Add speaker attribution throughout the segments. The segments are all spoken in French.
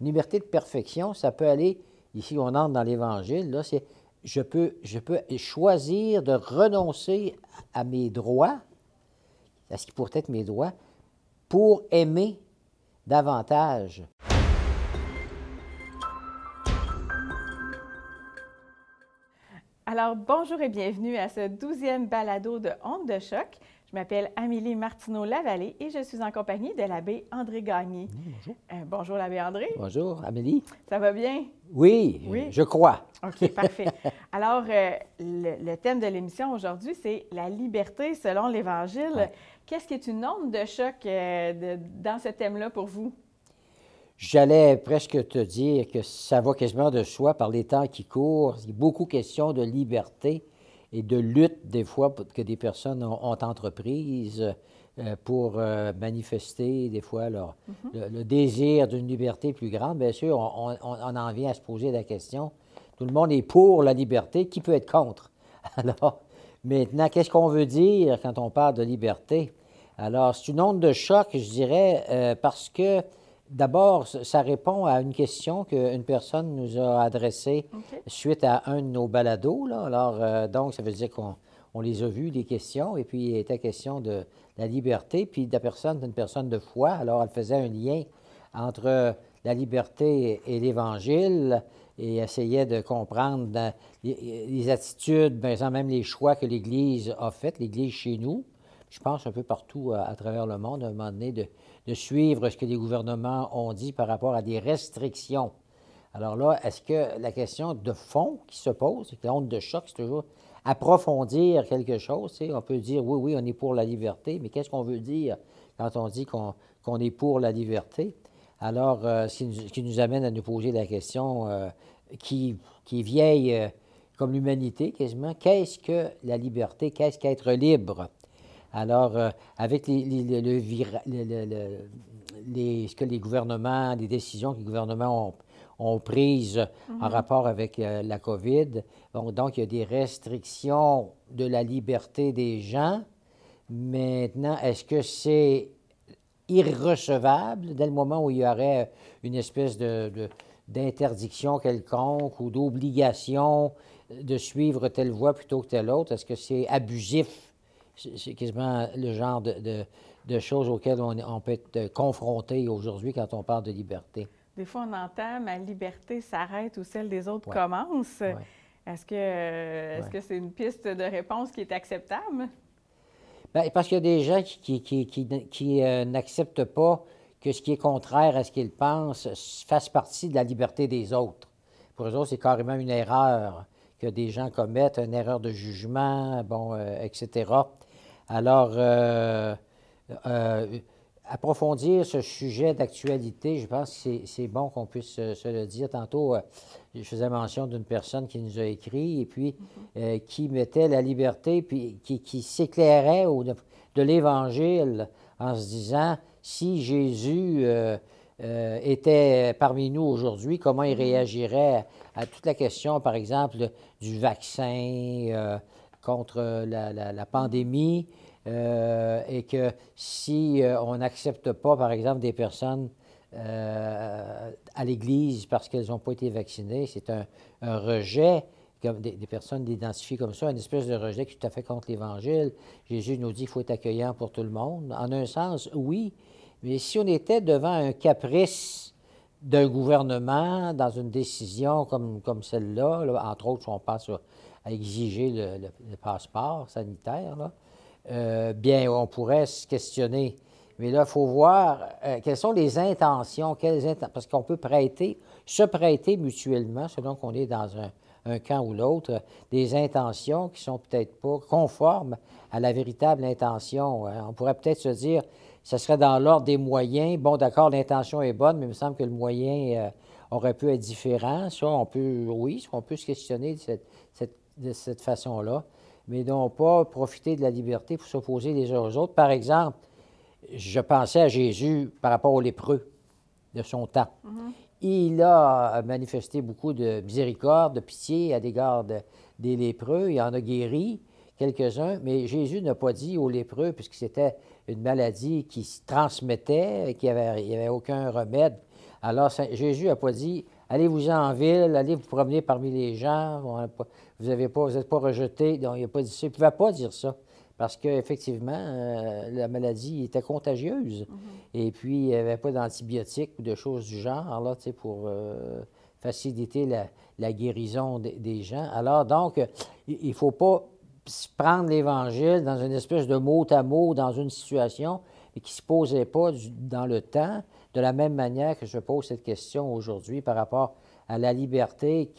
Speaker 1: Liberté de perfection, ça peut aller, ici on entre dans l'Évangile, là, c'est je peux, je peux choisir de renoncer à mes droits, à ce qui pourrait être mes droits, pour aimer davantage.
Speaker 2: Alors, bonjour et bienvenue à ce douzième balado de Honte de choc. Je m'appelle Amélie Martineau-Lavallée et je suis en compagnie de l'abbé André Gagné.
Speaker 1: bonjour.
Speaker 2: Euh, bonjour, l'abbé André.
Speaker 1: Bonjour, Amélie.
Speaker 2: Ça va bien?
Speaker 1: Oui,
Speaker 2: Oui.
Speaker 1: je crois.
Speaker 2: OK, parfait. Alors, euh, le, le thème de l'émission aujourd'hui, c'est la liberté selon l'Évangile.
Speaker 1: Ouais.
Speaker 2: Qu'est-ce qui est une onde de choc euh, de- dans ce thème-là pour vous?
Speaker 1: J'allais presque te dire que ça va quasiment de soi par les temps qui courent. Il y a beaucoup question de liberté et de lutte, des fois, que des personnes ont, ont entreprise euh, pour euh, manifester, des fois, leur, le, le désir d'une liberté plus grande. Bien sûr, on, on- on en vient à se poser la question. Tout le monde est pour la liberté. Qui peut être contre? Alors, maintenant, qu'est-ce qu'on veut dire quand on parle de liberté? Alors, c'est une onde de choc, je dirais, euh, parce que d'abord, ça- répond à une question qu'une personne nous a adressée suite à un de nos balados. Là. Alors, euh, donc, ça veut dire qu'on on les a vus, les questions, et puis il était question de la liberté, puis la personne, c'est une personne de foi, alors elle faisait un lien entre la liberté et l'Évangile et essayait de comprendre les, les attitudes, par exemple, même les choix que l'Église a faits, l'Église chez nous, je pense un peu partout à, à travers le monde, à un moment donné, de, de suivre ce que les gouvernements ont dit par rapport à des restrictions. Alors là, est-ce que la question de fond qui se pose, c'est que la honte de choc, c'est toujours approfondir quelque chose. On peut dire, oui, oui, on est pour la liberté, mais qu'est-ce qu'on veut dire quand on dit qu'on est pour la liberté? Alors, euh, ce, qui nous, ce qui nous amène à nous poser la question euh, qui, qui est vieille euh, comme l'humanité quasiment, qu'est-ce que la liberté? Qu'est-ce qu'être libre? Alors, euh, avec les, les- le- le ce que les gouvernements, les décisions que les gouvernements ont, ont prises en rapport avec euh, la COVID, bon, donc il y a des restrictions de la liberté des gens. Maintenant, est-ce que c'est irrecevable dès le moment où il y aurait une espèce de, de- d'interdiction quelconque ou d'obligation de suivre telle voie plutôt que telle autre? Est-ce que c'est abusif? C'est quasiment le genre de, de- de choses auxquelles on, on peut être confronté aujourd'hui quand on parle de liberté.
Speaker 2: Des fois, on entend ma liberté s'arrête ou celle des autres
Speaker 1: Ouais.
Speaker 2: commence.
Speaker 1: Ouais.
Speaker 2: Est-ce que
Speaker 1: Ouais.
Speaker 2: que c'est une piste de réponse qui est acceptable?
Speaker 1: Bien, parce qu'il y a des gens qui, qui, qui- qui- euh, n'acceptent pas que ce qui est contraire à ce qu'ils pensent fasse partie de la liberté des autres. Pour eux autres, c'est carrément une erreur que des gens commettent, une erreur de jugement, bon, euh, etc. Alors, euh, euh, approfondir ce sujet d'actualité, je pense que c'est- bon qu'on puisse se le dire. Tantôt, euh, je faisais mention d'une personne qui nous a écrit et puis euh, qui mettait la liberté, puis qui, qui s'éclairait de, de l'Évangile en se disant, si Jésus euh, était parmi nous aujourd'hui, comment il réagirait à, à toute la question, par exemple, du vaccin euh, contre la, la- pandémie, euh, et que si euh, on n'accepte pas, par exemple, des personnes euh, à l'Église parce qu'elles n'ont pas été vaccinées, c'est un, rejet, des, personnes l'identifiées comme ça, une espèce de rejet qui est tout à fait contre l'Évangile. Jésus nous dit qu'il faut être accueillant pour tout le monde. En un sens, oui, mais si on était devant un caprice d'un gouvernement dans une décision comme, comme celle-là, là, entre autres, on passe à, exiger le, passeport sanitaire, là, euh, bien, on pourrait se questionner. Mais là, il faut voir euh, quelles sont les intentions, quelles parce qu'on peut prêter, se prêter mutuellement, selon qu'on est dans un, un camp ou l'autre, euh, des intentions qui sont peut-être pas conformes à la véritable intention. hein. On pourrait peut-être se dire, ce serait dans l'ordre des moyens. Bon, d'accord, l'intention est bonne, mais il me semble que le moyen euh, aurait pu être différent. Ça, on peut, oui, on peut se questionner de cette- de cette façon-là, mais non pas profiter de la liberté pour s'opposer les uns aux autres. Par exemple, je pensais à Jésus par rapport aux lépreux de son temps. Il a manifesté beaucoup de miséricorde, de pitié à l'égard de- des lépreux. Il en a guéri quelques-uns, mais Jésus n'a pas dit aux lépreux, puisque c'était une maladie qui se transmettait, qu'il n'y avait aucun remède. Alors, Jésus n'a pas dit allez-vous-en en ville, allez vous promener parmi les gens, vous n'êtes pas, pas rejeté. il pas ça. Il ne pouvait pas dire ça parce qu'effectivement, euh, la maladie était contagieuse. Mm-hmm. Et puis, il n'y avait pas d'antibiotiques ou de choses du genre là, pour euh, faciliter la, guérison des, gens. Alors, donc, il ne faut pas prendre l'Évangile dans une espèce de mot à mot dans une situation qui ne se posait pas dans le temps, de la même manière que je pose cette question aujourd'hui par rapport à la liberté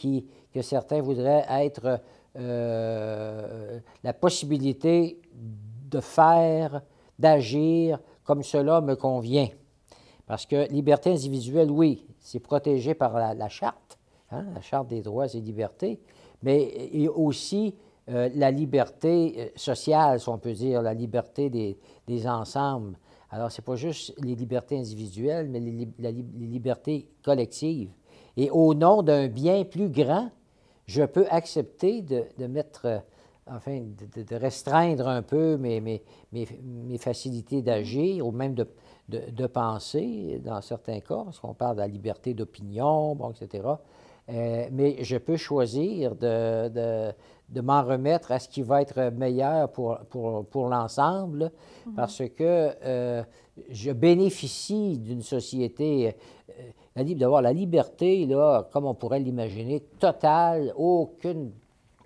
Speaker 1: que certains voudraient être euh, la possibilité de faire, d'agir comme cela me convient. Parce que liberté individuelle, oui, c'est protégé par la, charte, hein, la charte des droits et libertés, mais aussi euh, la liberté euh, sociale, si on peut dire, la liberté des ensembles. Alors, ce n'est pas juste les libertés individuelles, mais les, libertés collectives. Et au nom d'un bien plus grand, je peux accepter de, mettre, euh, enfin, de, restreindre un peu mes, facilités d'agir ou même de, de, penser dans certains cas, parce qu'on parle de la liberté d'opinion, bon, etc. Euh, mais je peux choisir de, de m'en remettre à ce qui va être meilleur pour, pour, pour l'ensemble, mhm. parce que euh, je bénéficie d'une société d'avoir la liberté, là, comme on pourrait l'imaginer, totale, aucune,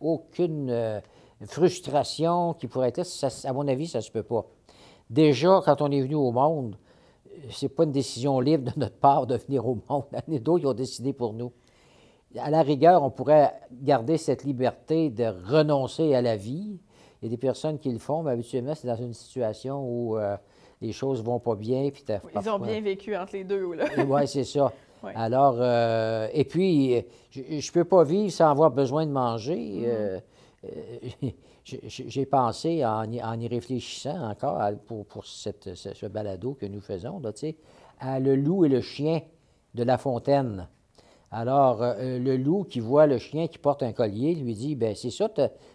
Speaker 1: aucune euh, frustration qui pourrait être. à mon avis, ça ne se peut pas. Déjà, quand on est venu au monde, c'est pas une décision libre de notre part de venir au monde. Les d'autres, ils ont décidé pour nous. À la rigueur, on pourrait garder cette liberté de renoncer à la vie. Il y a des personnes qui le font, mais habituellement, c'est dans une situation où euh, les choses vont pas bien. Puis
Speaker 2: Ils ont bien vécu entre les deux.
Speaker 1: Oui, c'est ça. Alors, euh, et puis, je ne peux pas vivre sans avoir besoin de manger. Mm-hmm. Euh, euh, j'ai pensé, en y, réfléchissant encore pour, pour cette, ce, balado que nous faisons, là, à le loup et le chien de La Fontaine. Alors, le loup qui voit le chien qui porte un collier lui dit ben c'est ça,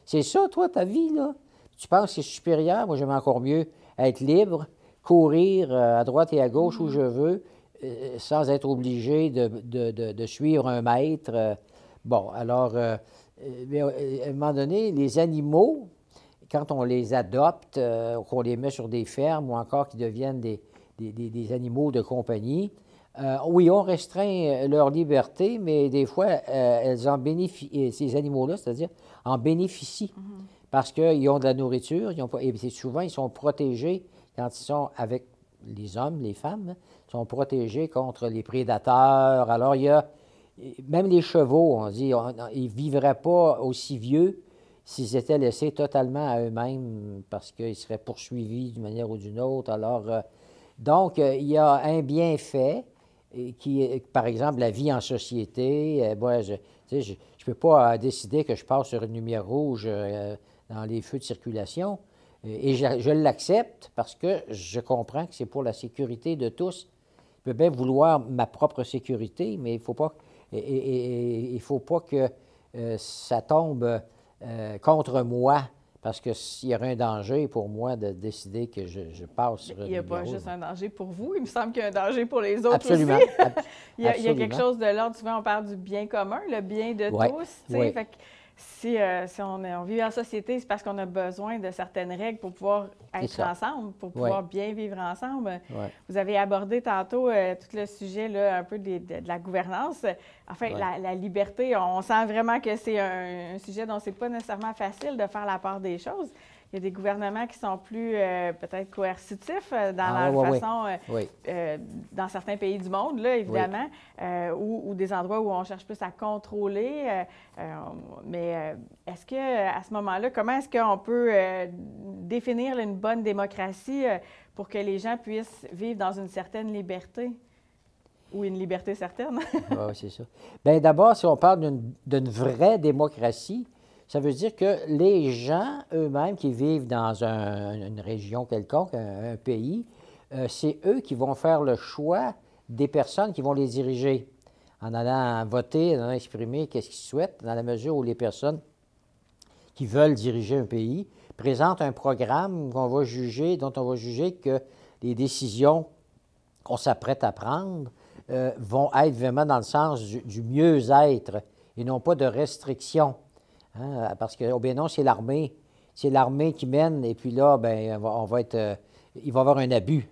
Speaker 1: c'est ça, toi, ta vie, là. Tu penses que c'est supérieur? Moi, j'aime encore mieux être libre, courir à droite et à gauche où mm-hmm. je veux, euh, sans être obligé de, suivre un maître. Euh, bon, alors, euh, à un moment donné, les animaux, quand on les adopte, qu'on les met sur des fermes ou encore qu'ils deviennent des, des, animaux de compagnie, oui, on restreint leur liberté, mais des fois, elles en bénéficient, ces animaux-là, c'est-à-dire, en bénéficient mm-hmm. parce qu'ils ont de la nourriture, ils ont et souvent, ils sont protégés quand ils sont avec les hommes, les femmes, sont protégés contre les prédateurs. Alors, il y a même les chevaux, on dit, ils ne vivraient pas aussi vieux s'ils étaient laissés totalement à eux-mêmes parce qu'ils seraient poursuivis d'une manière ou d'une autre. Alors, euh, donc, euh, il y a un bienfait qui par exemple, la vie en société. Euh, je ne peux pas décider que je passe sur une lumière rouge dans les feux de circulation. Et je l'accepte parce que je comprends que c'est pour la sécurité de tous peux bien vouloir ma propre sécurité, mais il ne faut pas, il faut pas que euh, ça tombe euh, contre moi parce que s'il y aurait un danger pour moi de décider que je, passe sur
Speaker 2: Il n'y a pas juste un danger pour vous, il me semble qu'il y a un danger pour les autres Absolument. aussi. il, y a, il, y a, quelque chose de l'ordre, souvent on parle du bien commun, le bien de tous. Oui si, euh, si on, on, vit en société, c'est parce qu'on a besoin de certaines règles pour pouvoir être ensemble, pour pouvoir bien vivre ensemble. Vous avez abordé tantôt euh, tout le sujet là, un peu de, la gouvernance. Enfin, la, liberté, on sent vraiment que c'est un, un, sujet dont c'est pas nécessairement facile de faire la part des choses il y a des gouvernements qui sont plus euh, peut-être coercitifs euh, dans ah, leur façon, euh, dans certains pays du monde, là, évidemment, ou, des endroits où on cherche plus à contrôler. mais est-ce que à ce moment-là, comment est-ce qu'on peut définir une bonne démocratie pour que les gens puissent vivre dans une certaine liberté? Ou une liberté certaine?
Speaker 1: oui, c'est ça. Bien, d'abord, si on parle d'une vraie démocratie, ça veut dire que les gens eux-mêmes qui vivent dans une région quelconque, un, pays, euh, c'est eux qui vont faire le choix des personnes qui vont les diriger en allant voter, en allant exprimer qu'est-ce qu'ils souhaitent, dans la mesure où les personnes qui veulent diriger un pays présentent un programme qu'on va juger, dont on va juger que les décisions qu'on s'apprête à prendre euh, vont être vraiment dans le sens du, mieux-être et non pas de restriction. Hein, parce que, oh bien non, c'est l'armée. C'est l'armée qui mène, et puis là, ben, on va, être. Euh, il va y avoir un abus,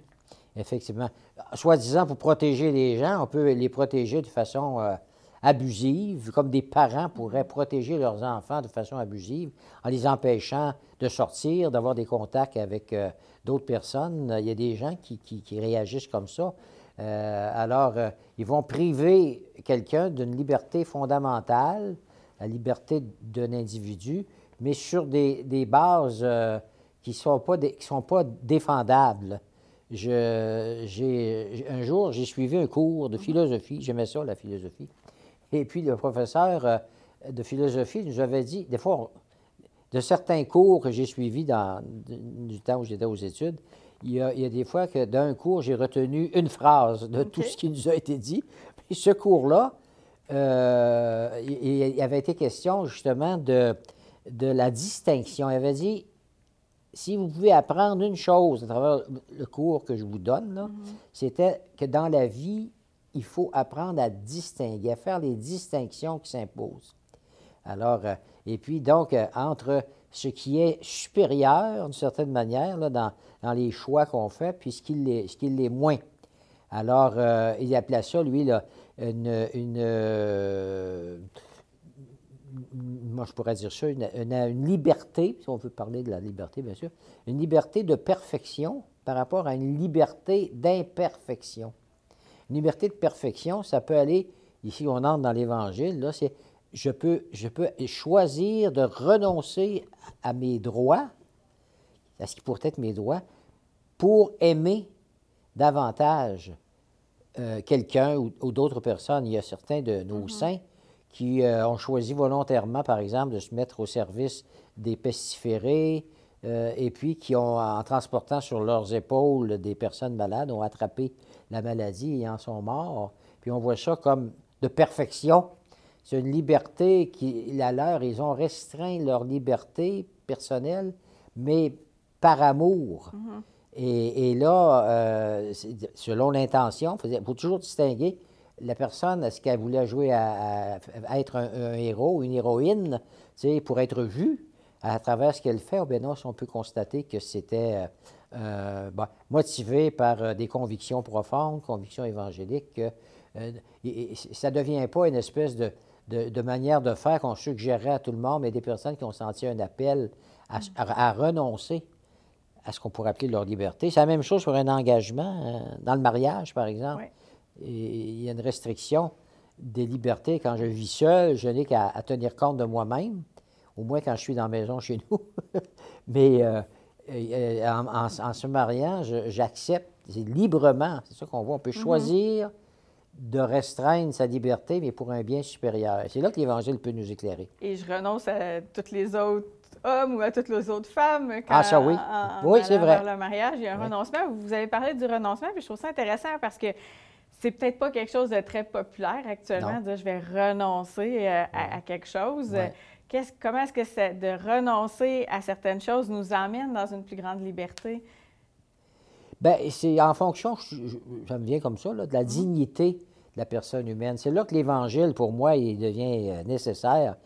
Speaker 1: effectivement. Soi-disant, pour protéger les gens, on peut les protéger de façon euh, abusive, comme des parents pourraient protéger leurs enfants de façon abusive en les empêchant de sortir, d'avoir des contacts avec d'autres personnes. Il y a des gens qui réagissent comme ça. Euh, alors, euh, ils vont priver quelqu'un d'une liberté fondamentale, la liberté d'un individu, mais sur des, bases euh, qui ne sont, pas sont pas défendables. Je, un jour, j'ai suivi un cours de philosophie, j'aimais ça, la philosophie. Et puis, le professeur de philosophie nous avait dit, des fois, de certains cours que j'ai suivis dans, du temps où j'étais aux études, il y, a, des fois que d'un cours, j'ai retenu une phrase de tout ce qui nous a été dit. Puis ce cours-là, euh, il, avait été question justement de, de la distinction. Il avait dit, si vous pouvez apprendre une chose à travers le cours que je vous donne, mm-hmm. c'était que dans la vie, il faut apprendre à distinguer, à faire les distinctions qui s'imposent. Alors, euh, et puis donc, euh, entre ce qui est supérieur, d'une certaine manière, là, dans, dans les choix qu'on fait, puis ce qui l'est moins. Alors, euh, il appelait ça, lui, là, une, une euh, moi je pourrais dire ça, une, une, liberté, si on veut parler de la liberté, bien sûr, une liberté de perfection par rapport à une liberté d'imperfection. Une liberté de perfection, ça peut aller, ici on entre dans l'Évangile, là, c'est je peux, je peux choisir de renoncer à mes droits, à ce qui pourrait être mes droits, pour aimer davantage euh, quelqu'un ou, d'autres personnes. Il y a certains de nos mm-hmm. saints qui euh, ont choisi volontairement, par exemple, de se mettre au service des pestiférés euh, et puis qui ont, en transportant sur leurs épaules des personnes malades, ont attrapé la maladie et en sont morts. Puis on voit ça comme de perfection. C'est une liberté qui, la leur, ils ont restreint leur liberté personnelle, mais par amour. Mm-hmm. Et, là, euh, selon l'intention, il faut toujours distinguer la personne, est-ce qu'elle voulait jouer à, être un, héros une héroïne, pour être vue à travers ce qu'elle fait, ou bien non, si on peut constater que c'était euh, euh, motivé par des convictions profondes, convictions évangéliques, ça ne devient pas une espèce de, de, manière de faire qu'on suggérait à tout le monde, mais des personnes qui ont senti un appel à renoncer à ce qu'on pourrait appeler leur liberté. C'est la même chose pour un engagement. Euh, dans le mariage, par exemple, il y a une restriction des libertés. Quand je vis seul, je n'ai qu'à tenir compte de moi-même, au moins quand je suis dans la maison chez nous. Mais euh, euh, en, se mariant, j'accepte librement, c'est ça qu'on voit, on peut mm-hmm. choisir de restreindre sa liberté, mais pour un bien supérieur. C'est là que l'Évangile peut nous éclairer.
Speaker 2: Et je renonce à toutes les autres hommes ou à toutes les autres femmes.
Speaker 1: Quand, ah, ça oui. oui, c'est vrai.
Speaker 2: le mariage, il y a un renoncement. Vous avez parlé du renoncement, puis je trouve ça intéressant parce que c'est peut-être pas quelque chose de très populaire actuellement, de dire je vais renoncer euh, à, quelque chose. comment est-ce que de renoncer à certaines choses nous emmène dans une plus grande liberté?
Speaker 1: Bien, c'est en fonction, ça me vient comme ça, de la mm-hmm. dignité de la personne humaine. C'est là que l'Évangile, pour moi, il devient euh, nécessaire,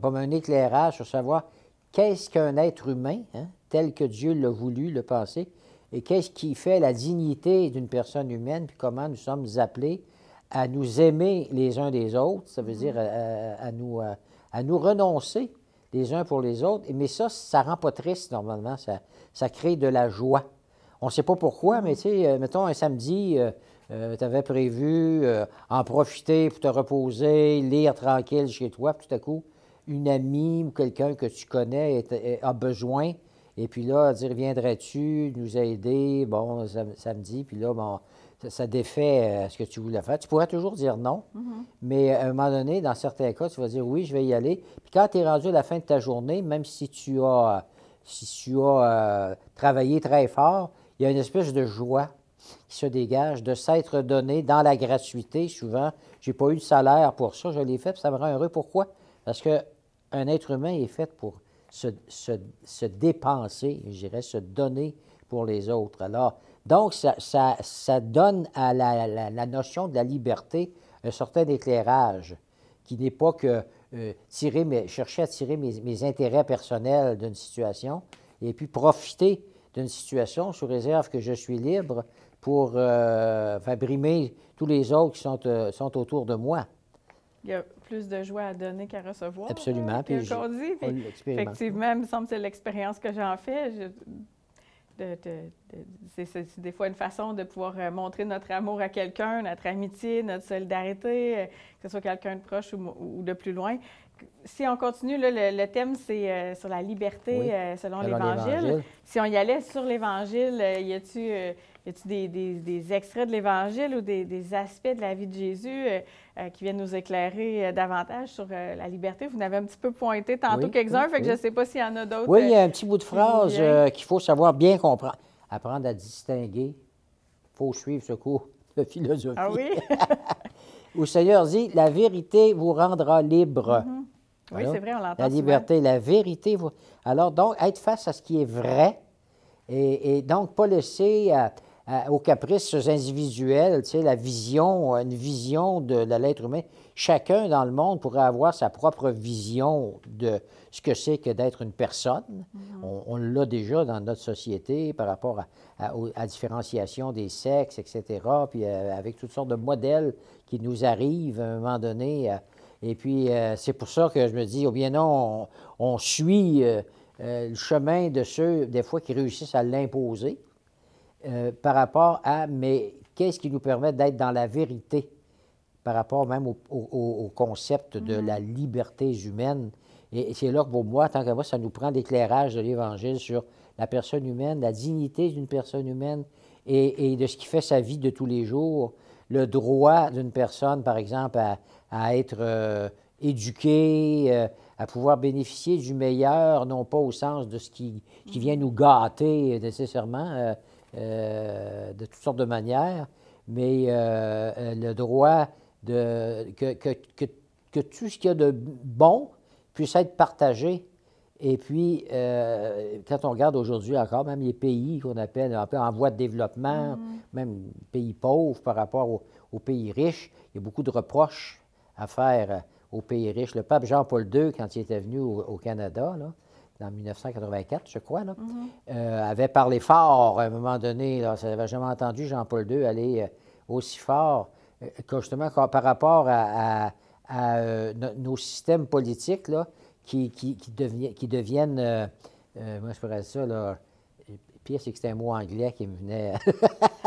Speaker 1: comme un éclairage sur savoir qu'est-ce qu'un être humain, hein, tel que Dieu l'a voulu, le passé, et qu'est-ce qui fait la dignité d'une personne humaine, puis comment nous sommes appelés à nous aimer les uns des autres, ça veut dire à, nous, à, nous renoncer les uns pour les autres. Mais ça, ça rend pas triste normalement, ça, ça crée de la joie. On ne sait pas pourquoi, mais tu sais, euh, mettons un samedi, euh, euh, tu avais prévu en profiter pour te reposer, lire tranquille chez toi, puis tout à coup, une amie ou quelqu'un que tu connais a besoin, et puis là, dire viendrais-tu nous aider, bon, samedi, puis là, bon, ça, défait euh, ce que tu voulais faire. Tu pourrais toujours dire non, mm-hmm. mais à un moment donné, dans certains cas, tu vas dire oui, je vais y aller. Puis quand tu es rendu à la fin de ta journée, même si tu as, si tu as euh, travaillé très fort, il y a une espèce de joie qui se dégage de s'être donné dans la gratuité. Souvent, je n'ai pas eu de salaire pour ça, je l'ai fait, puis ça me rend heureux. Pourquoi? Parce que un être humain est fait pour se, se, se, dépenser, je dirais, se donner pour les autres. Alors, Donc, ça, donne à la, notion de la liberté un certain éclairage qui n'est pas que euh, tirer chercher à tirer mes, intérêts personnels d'une situation et puis profiter d'une situation sous réserve que je suis libre pour euh, tous les autres qui sont, euh, sont autour de moi.
Speaker 2: Il y a plus de joie à donner qu'à recevoir.
Speaker 1: Absolument.
Speaker 2: Puis, effectivement, il me semble que c'est l'expérience que j'en fais. c'est des fois une façon de pouvoir euh, montrer notre amour à quelqu'un, notre amitié, notre solidarité, euh, que ce soit quelqu'un de proche ou, de plus loin. Si on continue, le, thème, c'est euh, sur la liberté selon, l'Évangile. Si on y allait sur l'Évangile, y a-t-il y a-t-il des, des, extraits de l'Évangile ou des, des, aspects de la vie de Jésus euh, euh, qui viennent nous éclairer euh, davantage sur la liberté? Vous n'avez un petit peu pointé tantôt quelques-uns, fait que je ne sais pas s'il y en a d'autres.
Speaker 1: Oui, il y a un petit bout de phrase qu'il faut savoir bien comprendre. Apprendre à distinguer. Il faut suivre ce cours de philosophie.
Speaker 2: Ah oui?
Speaker 1: Où le Seigneur dit La vérité vous rendra libre.
Speaker 2: Mm-hmm. Oui, c'est vrai, on l'entend.
Speaker 1: La liberté, la vérité. Alors, donc, être face à ce qui est vrai et, et donc pas laisser aux caprices individuels, tu sais, la vision, une vision de, l'être humain. Chacun dans le monde pourrait avoir sa propre vision de ce que c'est que d'être une personne. Mm-hmm. On, l'a déjà dans notre société par rapport à, à, différenciation des sexes, etc., puis euh, avec toutes sortes de modèles qui nous arrivent à un moment donné. Euh, et puis, euh, c'est pour ça que je me dis, oh bien non, on, suit le chemin de ceux, des fois, qui réussissent à l'imposer. Euh, par rapport à, mais qu'est-ce qui nous permet d'être dans la vérité par rapport même au, concept de mm-hmm. la liberté humaine? Et c'est là que pour moi, tant que moi, ça nous prend l'éclairage de l'Évangile sur la personne humaine, la dignité d'une personne humaine et, de ce qui fait sa vie de tous les jours, le droit d'une personne, par exemple, à, être euh, éduquée, euh, à pouvoir bénéficier du meilleur, non pas au sens de ce qui, qui vient nous gâter nécessairement, euh, de toutes sortes de manières, mais le droit de, que, que, que, tout ce qu'il y a de bon puisse être partagé. Et puis, quand on regarde aujourd'hui encore, même les pays qu'on appelle un peu en voie de développement, mm-hmm. même pays pauvres par rapport aux, pays riches, il y a beaucoup de reproches à faire aux pays riches. Le pape Jean-Paul II, quand il était venu au, au Canada, là, en 1984, je crois, là, mhm. euh, avait parlé fort à un moment donné. Là, ça n'avait jamais entendu Jean-Paul II aller euh, aussi fort euh, que justement par rapport à, nos systèmes politiques là, qui, qui, qui, deviennent. moi, je ferais ça, là. Pire, c'est que c'était un mot anglais qui me venait.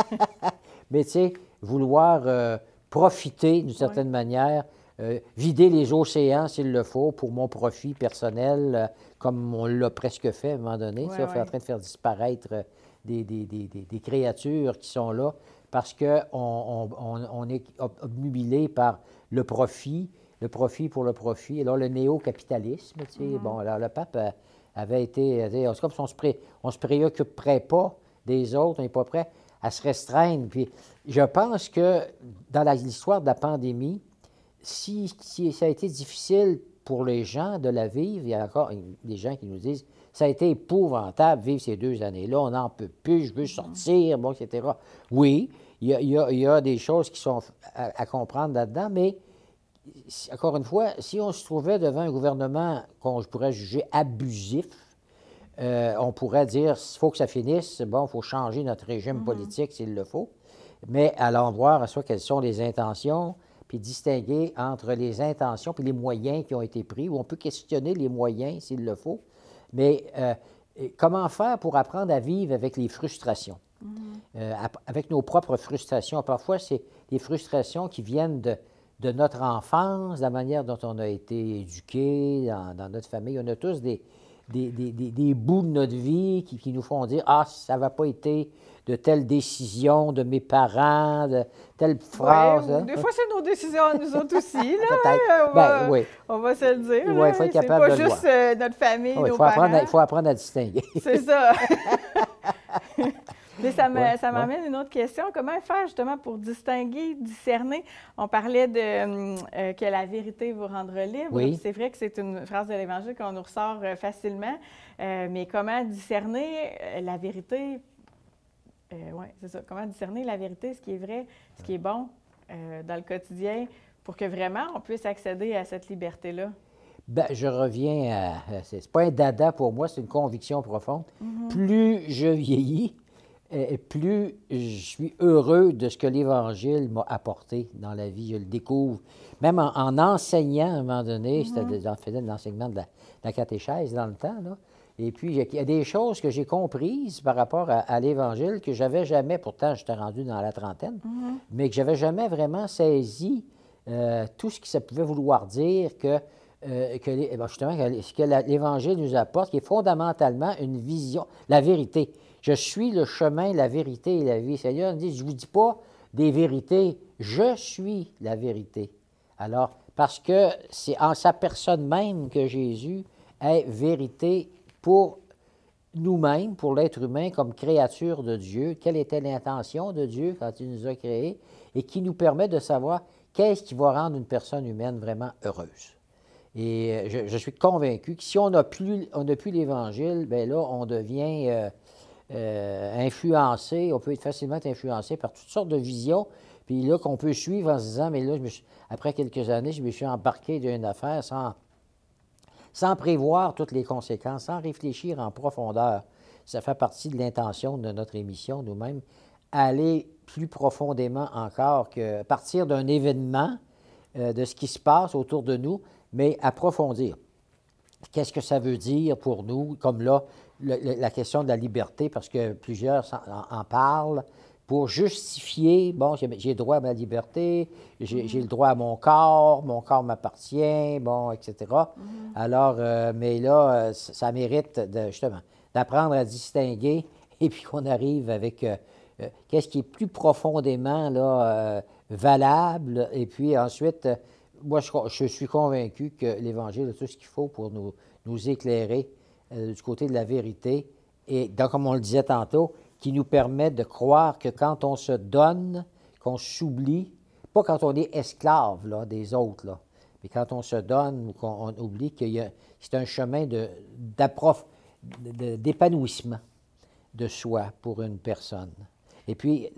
Speaker 1: Mais tu sais, vouloir profiter d'une certaine manière euh, vider les océans s'il le faut pour mon profit personnel, euh, comme on l'a presque fait à un moment donné. ça, fait en train de faire disparaître euh, des, des, des, des, créatures qui sont là parce qu'on on, on, est obnubilé par le profit, le profit pour le profit. Alors, le néo-capitalisme, tu sais, mm-hmm. bon, alors le pape avait été. C'est comme si on ne se, préoccuperait pas des autres, on n'est pas prêt à se restreindre. Puis, je pense que dans l'histoire de la pandémie, si, ça a été difficile pour les gens de la vivre, il y a encore des gens qui nous disent ça a été épouvantable vivre ces deux années-là, on n'en peut plus, je veux sortir, bon, etc. Oui, il y, a, des choses qui sont à, comprendre là-dedans, mais encore une fois, si on se trouvait devant un gouvernement qu'on pourrait juger abusif, euh, on pourrait dire il faut que ça finisse, bon, il faut changer notre régime mm-hmm. politique s'il le faut. Mais allons voir à soi quelles sont les intentions, puis distinguer entre les intentions puis les moyens qui ont été pris, ou on peut questionner les moyens s'il le faut, mais euh, comment faire pour apprendre à vivre avec les frustrations, mm-hmm. euh, avec nos propres frustrations. Parfois, c'est des frustrations qui viennent de, de, notre enfance, la manière dont on a été éduqué dans, dans notre famille. On a tous des, des, des, des, bouts de notre vie qui, qui nous font dire Ah, ça n'a pas été de telle décision de mes parents, de telle phrase.
Speaker 2: Hein. Des fois, c'est nos décisions nous autres aussi. Là, on, va, ben, oui. on va se le dire.
Speaker 1: il faut être capable
Speaker 2: pas juste euh, notre famille,
Speaker 1: nos
Speaker 2: il faut
Speaker 1: parents. Apprendre il faut apprendre à distinguer.
Speaker 2: C'est ça. Mais ça m'amène une autre question. Comment faire justement pour distinguer, discerner? On parlait de euh, que la vérité vous rendra libre. Oui. C'est vrai que c'est une phrase de l'Évangile qu'on nous ressort euh, facilement. mais comment discerner la vérité oui, c'est ça. Comment discerner la vérité, ce qui est vrai, ce qui est bon dans le quotidien, pour que vraiment on puisse accéder à cette liberté-là?
Speaker 1: Bien, je reviens à. C'est pas un dada pour moi, c'est une conviction profonde. Mm-hmm. Plus je vieillis, plus je suis heureux de ce que l'Évangile m'a apporté dans la vie. Je le découvre. Même en, enseignant à un moment donné, mm-hmm. j'en faisais de l'enseignement de la, catéchèse dans le temps. Là. Et puis, il y a des choses que j'ai comprises par rapport à, l'Évangile que j'avais jamais, pourtant j'étais rendu dans la trentaine, mm-hmm. mais que j'avais jamais vraiment saisi euh, tout ce que ça pouvait vouloir dire que, euh, que justement, ce que l'Évangile nous apporte, qui est fondamentalement une vision, la vérité. Je suis le chemin, la vérité et la vie. Seigneur dit, je ne vous dis pas des vérités, je suis la vérité. Alors, parce que c'est en sa personne même que Jésus est vérité pour nous-mêmes, pour l'être humain comme créature de Dieu, quelle était l'intention de Dieu quand il nous a créés, et qui nous permet de savoir qu'est-ce qui va rendre une personne humaine vraiment heureuse. Et je, suis convaincu que si on n'a plus, plus l'Évangile, bien là, on devient euh, euh, influencé, on peut être facilement influencé par toutes sortes de visions, puis là, qu'on peut suivre en se disant, mais là, après quelques années, je me suis embarqué d'une affaire sans, sans prévoir toutes les conséquences, sans réfléchir en profondeur. Ça fait partie de l'intention de notre émission, nous-mêmes, aller plus profondément encore que partir d'un événement, euh, de ce qui se passe autour de nous, mais approfondir. Qu'est-ce que ça veut dire pour nous, comme là, la question de la liberté, parce que plusieurs en, parlent, pour justifier, bon, j'ai droit à ma liberté, j'ai le droit à mon corps, mon corps m'appartient, bon, etc. Mm-hmm. Alors, euh, mais là, euh, ça, mérite de, justement d'apprendre à distinguer et puis qu'on arrive avec euh, qu'est-ce qui est plus profondément là, valable. Et puis ensuite, moi, je, suis convaincu que l'Évangile a tout ce qu'il faut pour nous, nous éclairer du côté de la vérité, et donc, comme on le disait tantôt, qui nous permet de croire que quand on se donne, qu'on s'oublie, pas quand on est esclave là, des autres, là, mais quand on se donne ou qu'on oublie que c'est un chemin d'épanouissement de, soi pour une personne. Et puis,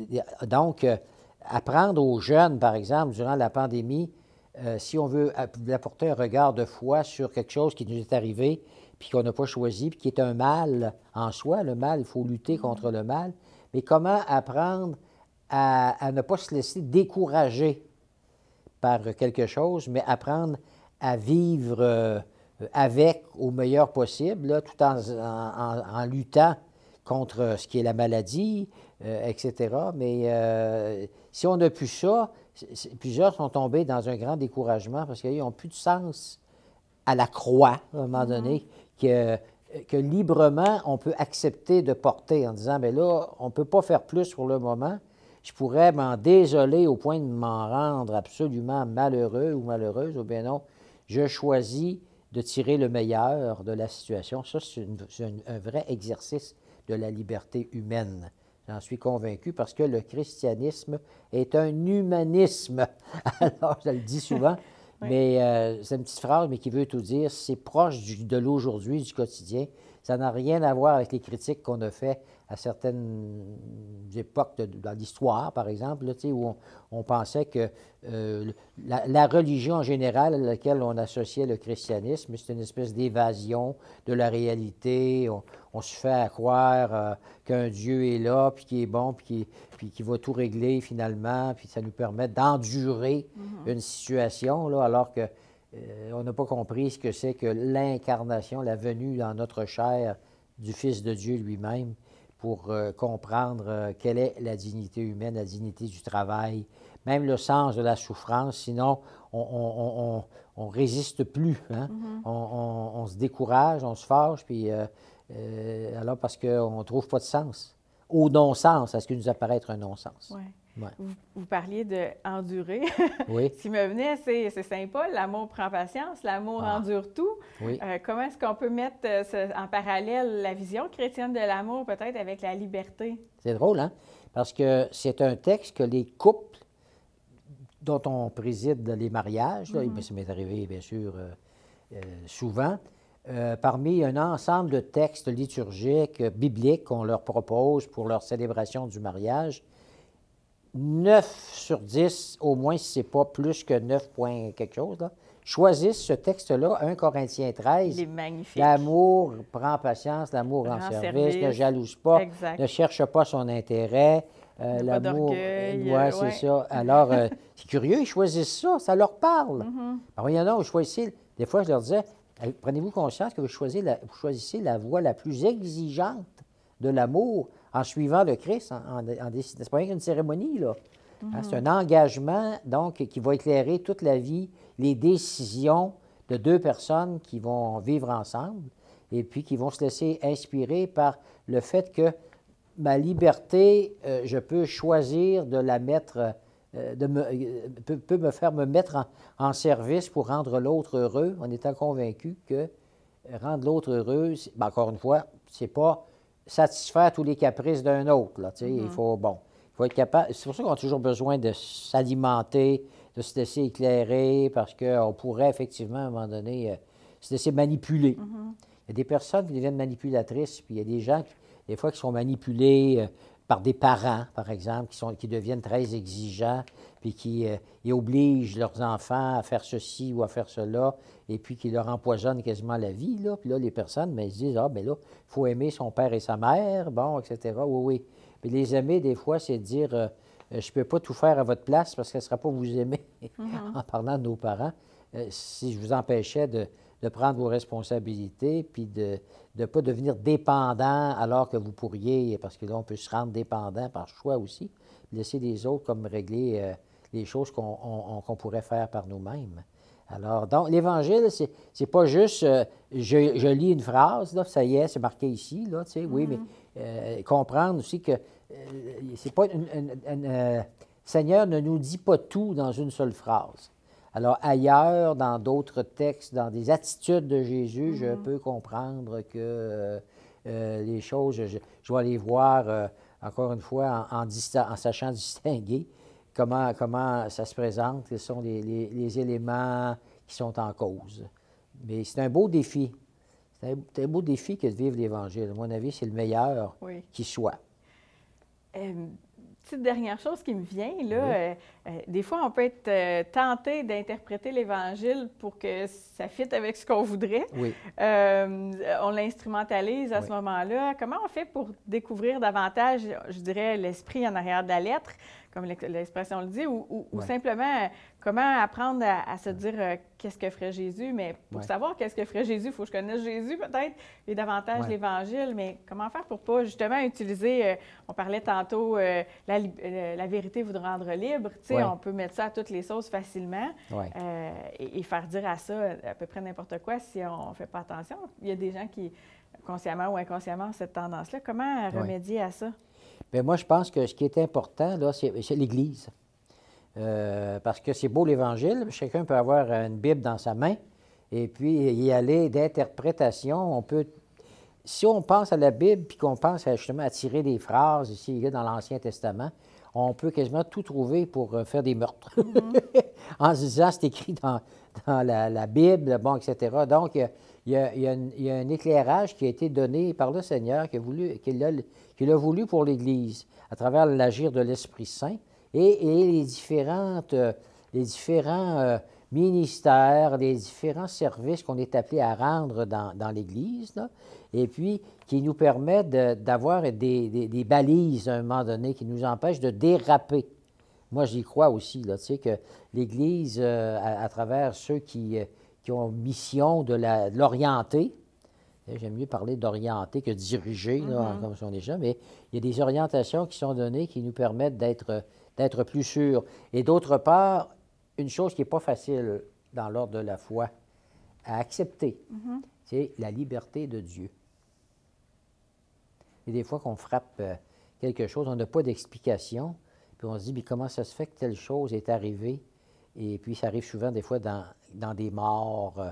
Speaker 1: donc, euh, apprendre aux jeunes, par exemple, durant la pandémie, euh, si on veut apporter un regard de foi sur quelque chose qui nous est arrivé, puis qu'on n'a pas choisi, puis qui est un mal en soi. Le mal, il faut lutter mm-hmm. contre le mal. Mais comment apprendre à, ne pas se laisser décourager par quelque chose, mais apprendre à vivre euh, avec au meilleur possible, tout en, luttant contre ce qui est la maladie, euh, etc. Mais euh, si on n'a plus ça, plusieurs sont tombés dans un grand découragement parce qu'ils n'ont plus de sens à la croix, à un moment mm-hmm. donné, que, librement on peut accepter de porter en disant, mais là, on ne peut pas faire plus pour le moment. Je pourrais m'en désoler au point de m'en rendre absolument malheureux ou malheureuse, ou bien non, je choisis de tirer le meilleur de la situation. Ça, c'est un vrai exercice de la liberté humaine. J'en suis convaincu parce que le christianisme est un humanisme. Alors, je le dis souvent, mais euh, c'est une petite phrase, mais qui veut tout dire. C'est proche de l'aujourd'hui, du quotidien. Ça n'a rien à voir avec les critiques qu'on a faites à certaines époques dans l'histoire, par exemple, où on, pensait que euh, la, religion en général à laquelle on associait le christianisme, c'est une espèce d'évasion de la réalité. On, se fait croire euh, qu'un Dieu est là, puis qui est bon, puis qui, va tout régler finalement, puis ça nous permet d'endurer mm-hmm. une situation, là, alors que euh, on n'a pas compris ce que c'est que l'incarnation, la venue dans notre chair du Fils de Dieu lui-même pour euh, comprendre euh, quelle est la dignité humaine, la dignité du travail, même le sens de la souffrance. Sinon, on ne résiste plus. Hein. Mm-hmm. on, se décourage, on se fâche, puis alors parce qu'on ne trouve pas de sens. Au non-sens, à ce qui nous apparaît être un non-sens.
Speaker 2: Vous, parliez de endurer. Oui. Ce qui me venait, c'est sympa, l'amour prend patience, l'amour ah. endure tout. Oui. Euh, comment est-ce qu'on peut mettre euh, en parallèle la vision chrétienne de l'amour peut-être avec la liberté?
Speaker 1: C'est drôle, hein? Parce que c'est un texte que les couples dont on préside les mariages, mm-hmm. ça m'est arrivé bien sûr euh, souvent, euh, parmi un ensemble de textes liturgiques, bibliques qu'on leur propose pour leur célébration du mariage, 9 sur 10, au moins si ce n'est pas plus que 9 points quelque chose, choisissent ce texte-là, 1 Corinthiens 13.
Speaker 2: Il est magnifique.
Speaker 1: L'amour prend patience, l'amour rend service, ne jalouse pas, ne cherche pas son intérêt.
Speaker 2: Euh, l'amour.
Speaker 1: Oui, c'est ça. Alors, euh, c'est curieux, ils choisissent ça, ça leur parle. Mm Alors, il y en a, vous choisissez, des fois, je leur disais, prenez-vous conscience que vous choisissez, la, vous choisissez la voie la plus exigeante de l'amour en suivant le Christ, en, en, C'est pas une cérémonie, là. Hein, c'est un engagement, donc, qui va éclairer toute la vie, les décisions de deux personnes qui vont vivre ensemble et puis qui vont se laisser inspirer par le fait que ma liberté, euh, je peux choisir de la mettre, de me, euh, peut, me faire me mettre en, service pour rendre l'autre heureux, en étant convaincu que rendre l'autre heureux, ben, encore une fois, c'est pas satisfaire tous les caprices d'un autre. Là, Il mm-hmm. faut, bon, il faut être capable. C'est pour ça qu'on a toujours besoin de s'alimenter, de se laisser éclairer, parce qu'on pourrait effectivement, à un moment donné, se laisser manipuler. Mm-hmm. Il y a des personnes qui deviennent manipulatrices, puis il y a des gens qui des fois qui sont manipulés euh, par des parents, par exemple, qui, sont, qui deviennent très exigeants, puis qui euh, obligent leurs enfants à faire ceci ou à faire cela, et puis qui leur empoisonnent quasiment la vie. Là. Puis là, les personnes mais, ben, se disent Ah, bien là, il faut aimer son père et sa mère, bon, etc. Oui, oui. Puis les aimer, des fois, c'est dire euh, Je ne peux pas tout faire à votre place parce qu'elle ne sera pas vous aimer, mm-hmm. en parlant de nos parents. si je vous empêchais de, de prendre vos responsabilités, puis de ne pas devenir dépendant alors que vous pourriez, parce que là, on peut se rendre dépendant par choix aussi, laisser les autres comme régler euh, les choses qu'on pourrait faire par nous-mêmes. Alors, donc, l'Évangile, c'est pas juste euh, je, lis une phrase, là, ça y est, c'est marqué ici, là, tu sais, oui, mais mm-hmm. euh, comprendre aussi que c'est pas une, Seigneur ne nous dit pas tout dans une seule phrase. Alors ailleurs, dans d'autres textes, dans des attitudes de Jésus, je mm-hmm. peux comprendre que euh, euh, les choses, je, dois les voir, euh, encore une fois, en, en, sachant distinguer comment, comment ça se présente, quels sont les, éléments qui sont en cause. Mais c'est un beau défi. C'est un, beau défi que de vivre l'Évangile. À mon avis, c'est le meilleur qui soit
Speaker 2: petite dernière chose qui me vient, là, euh, euh, des fois, on peut être euh, tenté d'interpréter l'Évangile pour que ça fitte avec ce qu'on voudrait.
Speaker 1: Oui.
Speaker 2: on l'instrumentalise à ce moment-là. Comment on fait pour découvrir davantage, je dirais, l'esprit en arrière de la lettre? Comme l'expression le dit, ou, simplement comment apprendre à, se dire euh, qu'est-ce que ferait Jésus? Mais pour savoir qu'est-ce que ferait Jésus, il faut que je connaisse Jésus peut-être et davantage l'Évangile. Mais comment faire pour pas justement utiliser, euh, on parlait tantôt, euh, la, vérité vous rendre libre. Tu sais, on peut mettre ça à toutes les sauces facilement et, faire dire à ça à peu près n'importe quoi si on ne fait pas attention. Il y a des gens qui, consciemment ou inconsciemment, ont cette tendance-là. Comment remédier à ça?
Speaker 1: Bien, moi, je pense que ce qui est important, là, c'est l'Église. Euh, parce que c'est beau l'Évangile, chacun peut avoir une Bible dans sa main et puis y aller d'interprétation. On peut, si on pense à la Bible puis qu'on pense justement à tirer des phrases ici là dans l'Ancien Testament, on peut quasiment tout trouver pour euh, faire des meurtres. Mm-hmm. en se disant, c'est écrit dans, la, Bible, bon, etc. Donc, il y, a, un éclairage qui a été donné par le Seigneur, qu'il a, voulu, a, voulu pour l'Église, à travers l'agir de l'Esprit Saint et, les, différentes, les différents euh, ministères, les différents services qu'on est appelé à rendre dans, l'Église, et puis qui nous permettent d'avoir des, balises à un moment donné, qui nous empêchent de déraper. Moi, j'y crois aussi, tu sais, que l'Église, euh, à, travers ceux qui, euh, qui ont mission de l'orienter. J'aime mieux parler d'orienter que diriger, mm-hmm. comme sont les gens, mais il y a des orientations qui sont données qui nous permettent d'être plus sûrs. Et d'autre part, une chose qui n'est pas facile dans l'ordre de la foi à accepter, mm-hmm. c'est la liberté de Dieu. Et des fois qu'on frappe euh, quelque chose, on n'a pas d'explication, puis on se dit, mais comment ça se fait que telle chose est arrivée? Et puis ça arrive souvent des fois dans, dans des morts euh,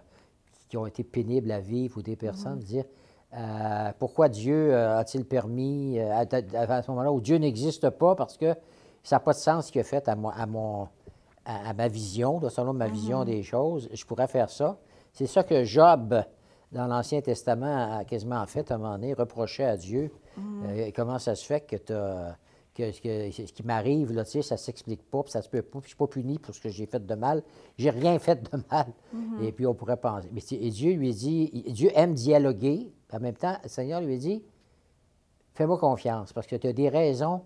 Speaker 1: qui ont été pénibles à vivre ou des personnes, mhm. dire euh, pourquoi Dieu euh, a-t-il permis, à, ce moment-là où Dieu n'existe pas, parce que ça n'a pas de sens ce qu'il a fait à, à, mon, à, ma vision, selon ma vision mhm. des choses, je pourrais faire ça. C'est ça que Job dans l'Ancien Testament, a quasiment en fait, à un moment donné, reprochait à Dieu mm. comment ça se fait que tu as que, ce qui m'arrive, là, tu sais, ça s'explique pas, puis ça se peut pas, puis je suis pas puni pour ce que j'ai fait de mal. J'ai rien fait de mal. Mm-hmm. Et puis on pourrait penser. Mais, et Dieu lui dit, Dieu aime dialoguer. En même temps, le Seigneur lui dit, fais-moi confiance, parce que tu as des raisons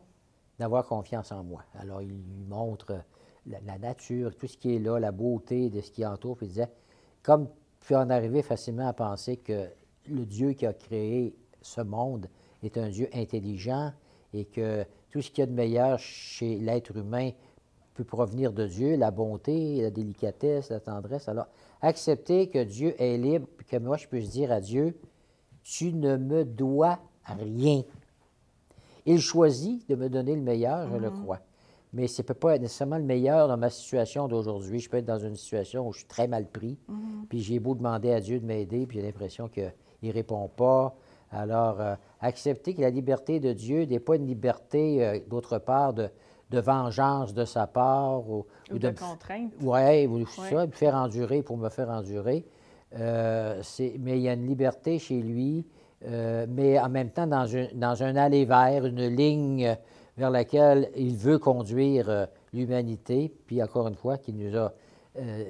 Speaker 1: d'avoir confiance en moi. Alors il lui montre la, nature, tout ce qui est là, la beauté de ce qui entoure, puis il disait, comme puis en arriver facilement à penser que le Dieu qui a créé ce monde est un Dieu intelligent et que tout ce qu'il y a de meilleur chez l'être humain peut provenir de Dieu, la bonté, la délicatesse, la tendresse. Alors, accepter que Dieu est libre, que moi je puisse dire à Dieu, tu ne me dois rien. Il choisit de me donner le meilleur, je le mhm. crois. Mais ce ne peut pas être nécessairement le meilleur dans ma situation d'aujourd'hui. Je peux être dans une situation où je suis très mal pris, mhm. puis j'ai beau demander à Dieu de m'aider, puis j'ai l'impression qu'il ne répond pas, alors, euh, accepter que la liberté de Dieu n'est pas une liberté, euh, d'autre part, de, vengeance de sa part.
Speaker 2: Ou, de, contrainte.
Speaker 1: Oui, ou ça, me faire endurer pour me faire endurer. Euh, mais il y a une liberté chez lui, mais en même temps dans un, dans un aller vers, une ligne vers laquelle il veut conduire l'humanité. Puis encore une fois, qu'il nous a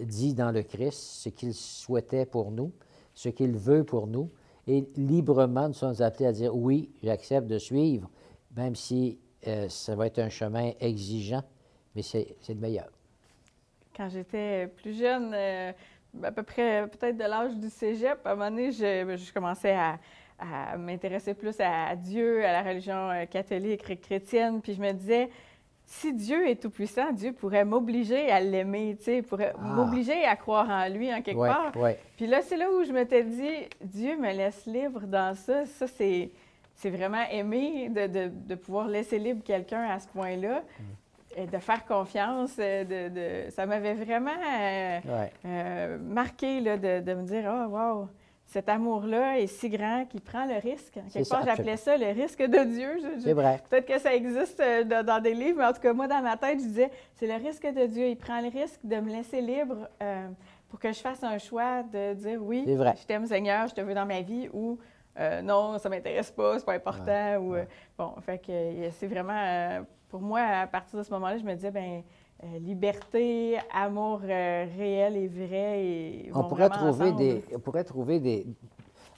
Speaker 1: dit dans le Christ ce qu'il souhaitait pour nous, ce qu'il veut pour nous. Et librement, nous sommes appelés à dire oui, j'accepte de suivre, même si euh, ça va être un chemin exigeant, mais c'est le meilleur.
Speaker 2: Quand j'étais plus jeune, euh, à peu près peut-être de l'âge du cégep, à un moment donné, je, commençais à, m'intéresser plus à Dieu, à la religion euh, catholique, chrétienne, puis je me disais, si Dieu est tout-puissant, Dieu pourrait m'obliger à l'aimer, tu sais, pourrait ah. m'obliger à croire en lui en quelque part. Puis là, c'est là où je m'étais dit, Dieu me laisse libre dans ça. Ça, c'est, c'est vraiment aimer de, de, pouvoir laisser libre quelqu'un à ce point-là. Mm. Et de faire confiance, euh, de, ça m'avait vraiment euh, euh, marqué là, de, me dire, oh, wow, cet amour-là est si grand qu'il prend le risque. Quelque part, j'appelais ça le risque de Dieu.
Speaker 1: C'est vrai.
Speaker 2: Peut-être que ça existe euh, dans des livres, mais en tout cas, moi, dans ma tête, je disais, c'est le risque de Dieu. Il prend le risque de me laisser libre euh, pour que je fasse un choix de dire oui, je t'aime Seigneur, je te veux dans ma vie, ou euh, non, ça m'intéresse pas, c'est pas important. Ou, bon, fait que c'est vraiment, pour moi, à partir de ce moment-là, je me disais, ben euh, liberté, amour euh, réel et vrai. Et
Speaker 1: on, pourrait trouver des, on pourrait trouver des,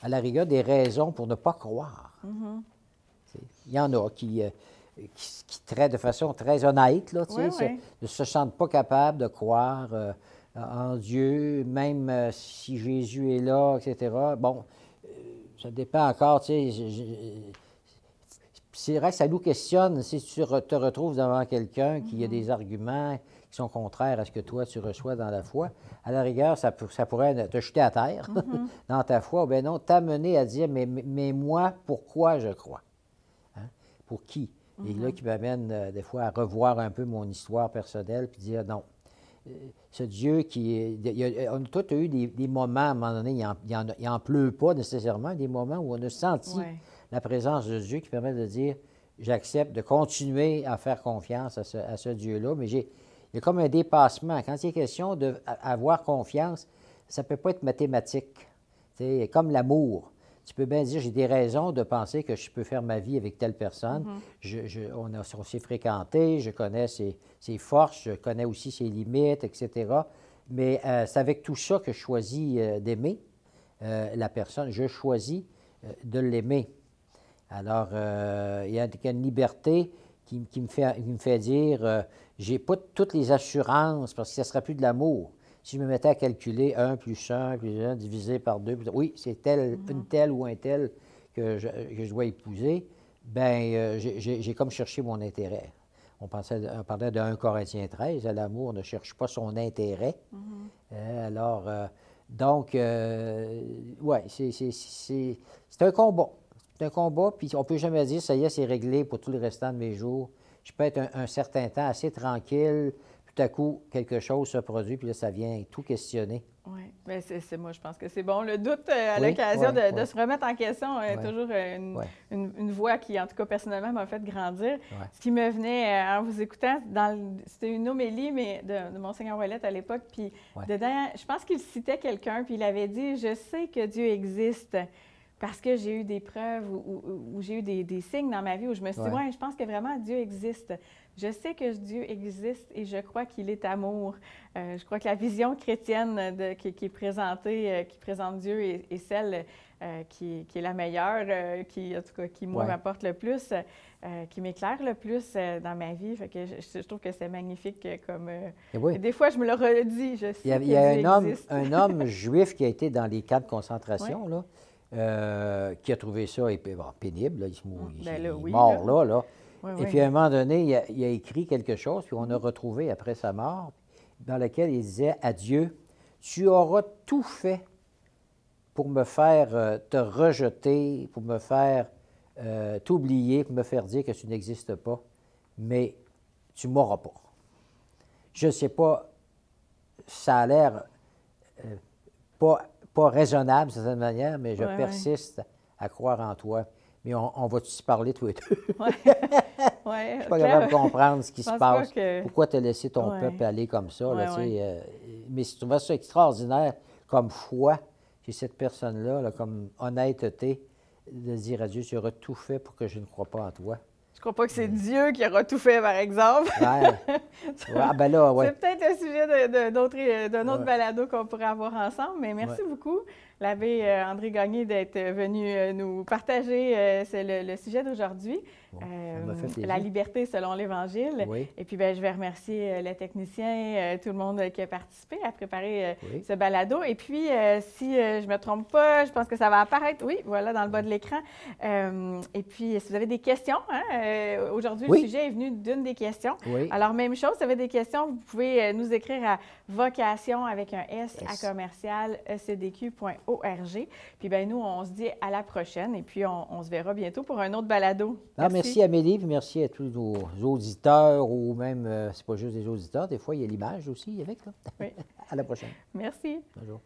Speaker 1: à la rigueur des raisons pour ne pas croire. Mm-hmm. Il y en a qui, euh, qui, traitent de façon très honnête, là, ne se sentent pas capables de croire en Dieu, même si Jésus est là, etc. Bon, ça dépend encore, tu c'est vrai que ça nous questionne si tu te retrouves devant quelqu'un qui a des arguments qui sont contraires à ce que toi tu reçois dans la foi. À la rigueur, ça, ça pourrait te jeter à terre mm-hmm. dans ta foi, ou bien non, t'amener à dire mais, mais, moi, pourquoi je crois? Hein? Pour qui? Et là, mm-hmm. qui m'amène euh, des fois à revoir un peu mon histoire personnelle puis dire non. Euh, ce Dieu qui est. on a tous eu des, moments, à un moment donné, il n'en pleut pas nécessairement, des moments où on a senti la présence de Dieu qui permet de dire j'accepte de continuer à faire confiance à ce, Dieu-là, mais j'ai, il y a comme un dépassement. Quand il est question d'avoir confiance, ça ne peut pas être mathématique. C'est comme l'amour. Tu peux bien dire, j'ai des raisons de penser que je peux faire ma vie avec telle personne. Mm-hmm. je, on, a, s'est fréquenté, je connais ses, forces, je connais aussi ses limites, etc. Mais euh, c'est avec tout ça que je choisis euh, d'aimer euh, la personne. Je choisis de l'aimer. Alors, euh, il y a une liberté qui, me, fait, me fait dire, euh, j'ai pas toutes les assurances parce que ça ne sera plus de l'amour. Si je me mettais à calculer 1 plus 1 plus 1 divisé par 2, oui, c'est telle, mm-hmm. une telle ou un tel que je, dois épouser, bien, euh, j'ai comme cherché mon intérêt. On, pensait, on parlait de 1 Corinthiens 13, l'amour ne cherche pas son intérêt. Mm-hmm. alors, donc, oui, c'est un combat. C'est un combat, puis on ne peut jamais dire, ça y est, c'est réglé pour tout le restant de mes jours. Je peux être un, certain temps assez tranquille, tout à coup, quelque chose se produit, puis là, ça vient tout questionner.
Speaker 2: Oui. Mais c'est, moi, je pense que c'est bon. Le doute à l'occasion de, se remettre en question est toujours une, une, voie qui, en tout cas, personnellement, m'a fait grandir. Ce qui me venait en vous écoutant, c'était une homélie mais de, de Monseigneur Ouellette à l'époque, puis dedans, je pense qu'il citait quelqu'un, puis il avait dit « Je sais que Dieu existe » parce que j'ai eu des preuves ou, j'ai eu des, signes dans ma vie où je me suis dit, ouais, je pense que vraiment Dieu existe. Je sais que Dieu existe et je crois qu'il est amour. Euh, je crois que la vision chrétienne de, qui, est présentée, euh, qui présente Dieu, est, celle euh, qui, est la meilleure, qui, en tout cas, qui, moi, m'apporte le plus, qui m'éclaire le plus dans ma vie. Fait que je, trouve que c'est magnifique comme... Eh des fois, je me le redis, je sais
Speaker 1: Il y a, il y a un, homme, un homme juif qui a été dans les camps de concentration, là. Euh, qui a trouvé ça pénible. il, ben est mort là. là. et puis à un moment donné, il a, écrit quelque chose, puis on a retrouvé après sa mort, dans lequel il disait à Dieu Tu auras tout fait pour me faire euh, te rejeter, pour me faire euh, t'oublier, pour me faire dire que tu n'existes pas, mais tu m'auras pas. Je ne sais pas, ça a l'air pas pas raisonnable de certaine manière, mais je persiste à croire en toi. Mais on, va se parler tous les deux?
Speaker 2: Oui.
Speaker 1: ouais, je suis pas capable de comprendre ce qui se passe. Pourquoi tu as laissé ton peuple aller comme ça? Là, euh, mais je trouve ça extraordinaire comme foi chez cette personne-là, comme honnêteté, de dire à Dieu, tu auras tout fait pour que je ne crois pas en toi.
Speaker 2: Je crois pas que c'est Dieu qui aura tout fait, par exemple.
Speaker 1: Ouais. Ah, ben
Speaker 2: c'est peut-être un sujet d'un autre balado qu'on pourrait avoir ensemble, mais merci beaucoup l'abbé euh, André Gagné d'être venu euh, nous partager euh, le, sujet d'aujourd'hui. La liberté selon l'Évangile. Et puis, ben, je vais remercier les techniciens, tout le monde qui a participé à préparer ce balado. Et puis, si je ne me trompe pas, je pense que ça va apparaître, oui, voilà, dans le bas de l'écran. et puis, si vous avez des questions, hein, aujourd'hui, le sujet est venu d'une des questions. Alors, même chose, si vous avez des questions, vous pouvez nous écrire à vocation avec un S, à commercial ecdq.org. Puis ben nous, on se dit à la prochaine et puis on, se verra bientôt pour un autre balado.
Speaker 1: Ah, merci. Merci Amélie, puis merci à tous nos auditeurs ou même, euh, c'est pas juste des auditeurs, des fois il y a l'image aussi avec. Là. Oui. à la prochaine.
Speaker 2: Merci.
Speaker 1: Bonjour.